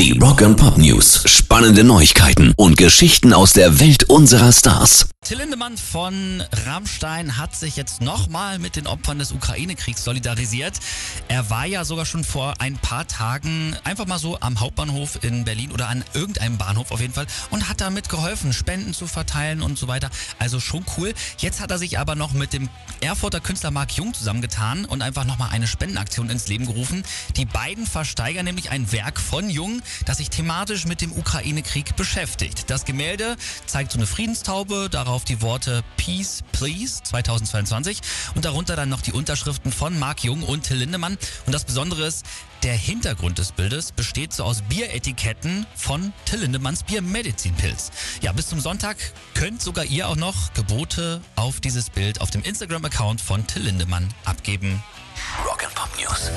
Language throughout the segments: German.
Die Rock and Pop News. Spannende Neuigkeiten und Geschichten aus der Welt unserer Stars. Till Lindemann von Rammstein hat sich jetzt nochmal mit den Opfern des Ukraine-Kriegs solidarisiert. Er war ja sogar schon vor ein paar Tagen einfach mal so am Hauptbahnhof in Berlin oder an irgendeinem Bahnhof auf jeden Fall und hat damit geholfen, Spenden zu verteilen und so weiter. Also schon cool. Jetzt hat er sich aber noch mit dem Erfurter Künstler Marc Jung zusammengetan und einfach nochmal eine Spendenaktion ins Leben gerufen. Die beiden versteigern nämlich ein Werk von Jung, das sich thematisch mit dem Ukraine-Krieg beschäftigt. Das Gemälde zeigt so eine Friedenstaube, darauf die Worte Peace, Please 2022 und darunter dann noch die Unterschriften von Marc Jung und Till Lindemann. Und das Besondere ist, der Hintergrund des Bildes besteht so aus Bieretiketten von Till Lindemanns Biermedizinpilz. Ja, bis zum Sonntag könnt sogar ihr auch noch Gebote auf dieses Bild auf dem Instagram-Account von Till Lindemann abgeben. Rock and Pop News.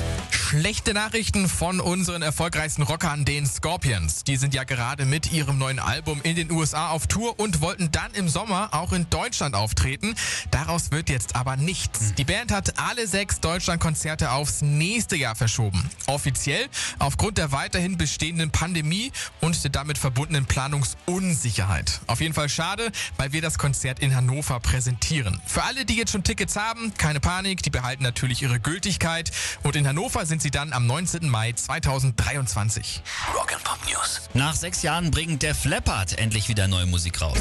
Schlechte Nachrichten von unseren erfolgreichsten Rockern, den Scorpions. Die sind ja gerade mit ihrem neuen Album in den USA auf Tour und wollten dann im Sommer auch in Deutschland auftreten. Daraus wird jetzt aber nichts. Die Band hat alle sechs Deutschlandkonzerte aufs nächste Jahr verschoben. Offiziell aufgrund der weiterhin bestehenden Pandemie und der damit verbundenen Planungsunsicherheit. Auf jeden Fall schade, weil wir das Konzert in Hannover präsentieren. Für alle, die jetzt schon Tickets haben, keine Panik, die behalten natürlich ihre Gültigkeit und in Hannover sind sie dann am 19. Mai 2023. Rock and Pop News. Nach sechs Jahren bringt der Leppard endlich wieder neue Musik raus.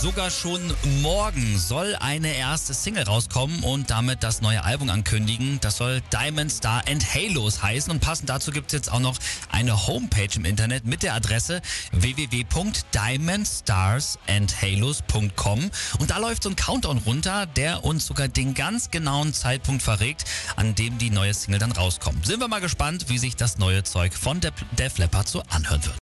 Sogar schon morgen soll eine erste Single rauskommen und damit das neue Album ankündigen. Das soll Diamond Star and Halos heißen und passend dazu gibt es jetzt auch noch eine Homepage im Internet mit der Adresse www.diamondstarsandhalos.com und da läuft so ein Countdown runter, der uns sogar den ganz genauen Zeitpunkt verrät, an dem die neue Single dann rauskommt. Sind wir mal gespannt, wie sich das neue Zeug von Def Leppard so anhören wird.